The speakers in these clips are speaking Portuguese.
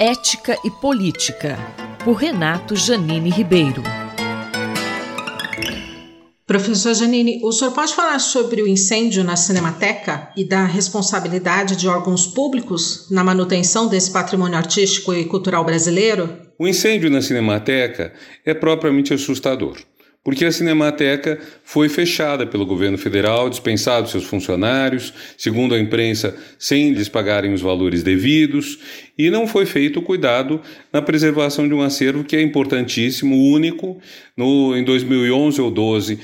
Ética e Política, por Renato Janine Ribeiro. Professor Janine, o senhor pode falar sobre o incêndio na Cinemateca e da responsabilidade de órgãos públicos na manutenção desse patrimônio artístico e cultural brasileiro? O incêndio na Cinemateca é propriamente assustador porque a Cinemateca foi fechada pelo governo federal, dispensado seus funcionários, segundo a imprensa, sem lhes pagarem os valores devidos, e não foi feito o cuidado na preservação de um acervo que é importantíssimo, único. No, em 2011 ou 12,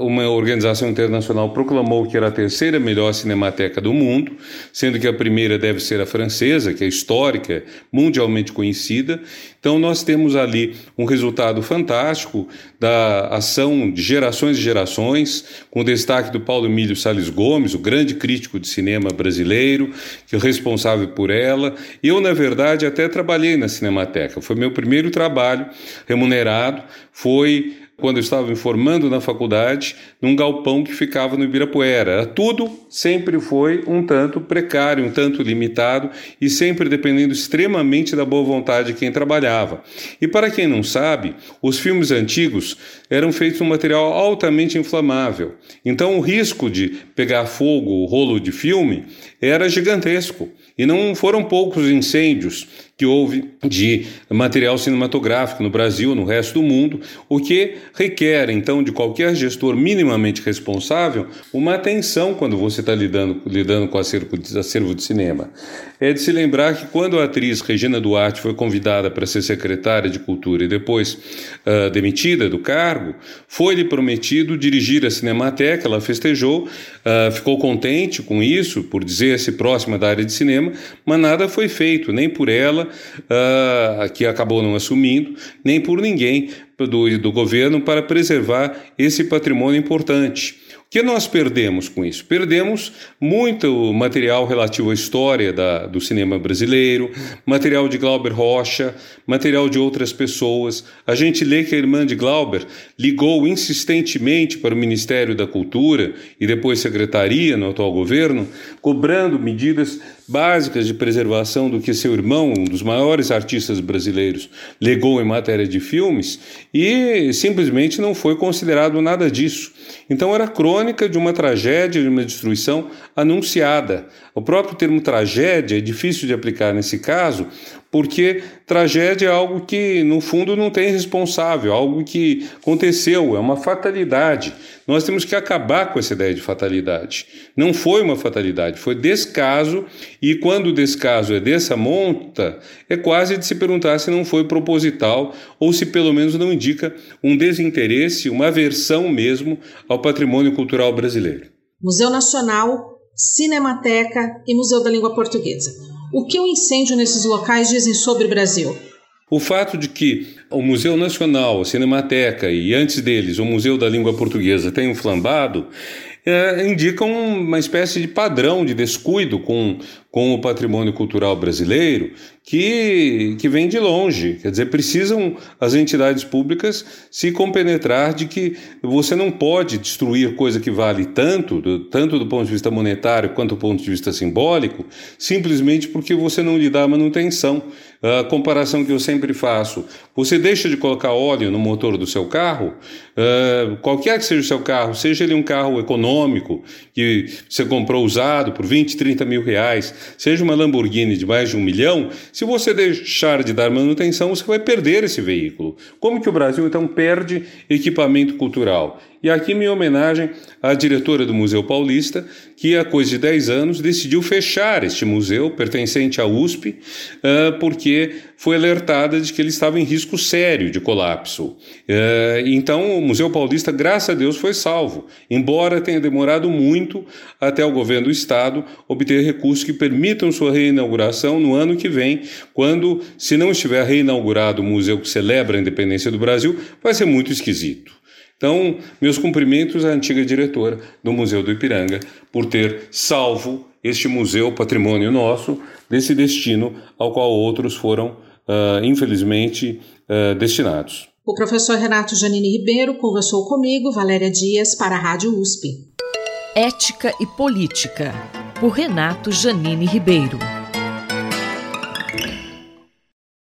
uma organização internacional proclamou que era a terceira melhor cinemateca do mundo, sendo que a primeira deve ser a francesa, que é histórica, mundialmente conhecida. Então, nós temos ali um resultado fantástico da ação de gerações e gerações, com destaque do Paulo Emílio Salles Gomes, o grande crítico de cinema brasileiro, que é responsável por ela. Eu, na verdade, até trabalhei na Cinemateca. Foi meu primeiro trabalho remunerado, foi quando eu estava me formando na faculdade, num galpão que ficava no Ibirapuera. Tudo sempre foi um tanto precário, um tanto limitado e sempre dependendo extremamente da boa vontade de quem trabalhava. E para quem não sabe, os filmes antigos eram feitos um material altamente inflamável. Então o risco de pegar fogo o rolo de filme era gigantesco. E não foram poucos incêndios que houve de material cinematográfico no Brasil, no resto do mundo, o que requer, então, de qualquer gestor minimamente responsável, uma atenção quando você está lidando, lidando com acervo acervo de cinema. É de se lembrar que quando a atriz Regina Duarte foi convidada para ser secretária de Cultura e depois uh, demitida do cargo, foi-lhe prometido dirigir a Cinemateca, ela festejou, uh, ficou contente com isso, por dizer-se próxima da área de cinema, mas nada foi feito, nem por ela, uh, que acabou não assumindo, nem por ninguém do, do governo para preservar esse patrimônio importante. O que nós perdemos com isso? Perdemos muito material relativo à história da, do cinema brasileiro, material de Glauber Rocha, material de outras pessoas. A gente lê que a irmã de Glauber ligou insistentemente para o Ministério da Cultura e depois Secretaria no atual governo, cobrando medidas básicas de preservação do que seu irmão, um dos maiores artistas brasileiros, legou em matéria de filmes e simplesmente não foi considerado nada disso. Então era crônica de uma tragédia, de uma destruição anunciada. O próprio termo tragédia é difícil de aplicar nesse caso, porque tragédia é algo que, no fundo, não tem responsável, algo que aconteceu, é uma fatalidade. Nós temos que acabar com essa ideia de fatalidade. Não foi uma fatalidade, foi descaso, e quando o descaso é dessa monta, é quase de se perguntar se não foi proposital ou se pelo menos não indica um desinteresse, uma aversão mesmo ao patrimônio cultural brasileiro. Museu Nacional, Cinemateca e Museu da Língua Portuguesa. O que o incêndio nesses locais dizem sobre o Brasil? O fato de que o Museu Nacional, a Cinemateca e antes deles o Museu da Língua Portuguesa tenham flambado é, indicam uma espécie de padrão de descuido com, com o patrimônio cultural brasileiro que, que vem de longe. Quer dizer, precisam as entidades públicas se compenetrar de que você não pode destruir coisa que vale tanto, do, tanto do ponto de vista monetário quanto do ponto de vista simbólico, simplesmente porque você não lhe dá manutenção. A comparação que eu sempre faço: você deixa de colocar óleo no motor do seu carro, uh, qualquer que seja o seu carro, seja ele um carro econômico, que você comprou usado por 20, 30 mil reais, seja uma Lamborghini de mais de um milhão, se você deixar de dar manutenção, você vai perder esse veículo. Como que o Brasil então perde equipamento cultural? E aqui minha homenagem à diretora do Museu Paulista, que há coisa de 10 anos decidiu fechar este museu, pertencente à USP, ah, porque foi alertada de que ele estava em risco sério de colapso. Ah, então, o Museu Paulista, graças a Deus, foi salvo, embora tenha demorado muito até o governo do Estado obter recursos que permitam sua reinauguração no ano que vem, quando, se não estiver reinaugurado o museu que celebra a independência do Brasil, vai ser muito esquisito. Então, meus cumprimentos à antiga diretora do Museu do Ipiranga por ter salvo este museu, patrimônio nosso, desse destino ao qual outros foram, uh, infelizmente, uh, destinados. O professor Renato Janine Ribeiro conversou comigo, Valéria Dias, para a Rádio USP. Ética e Política, por Renato Janine Ribeiro.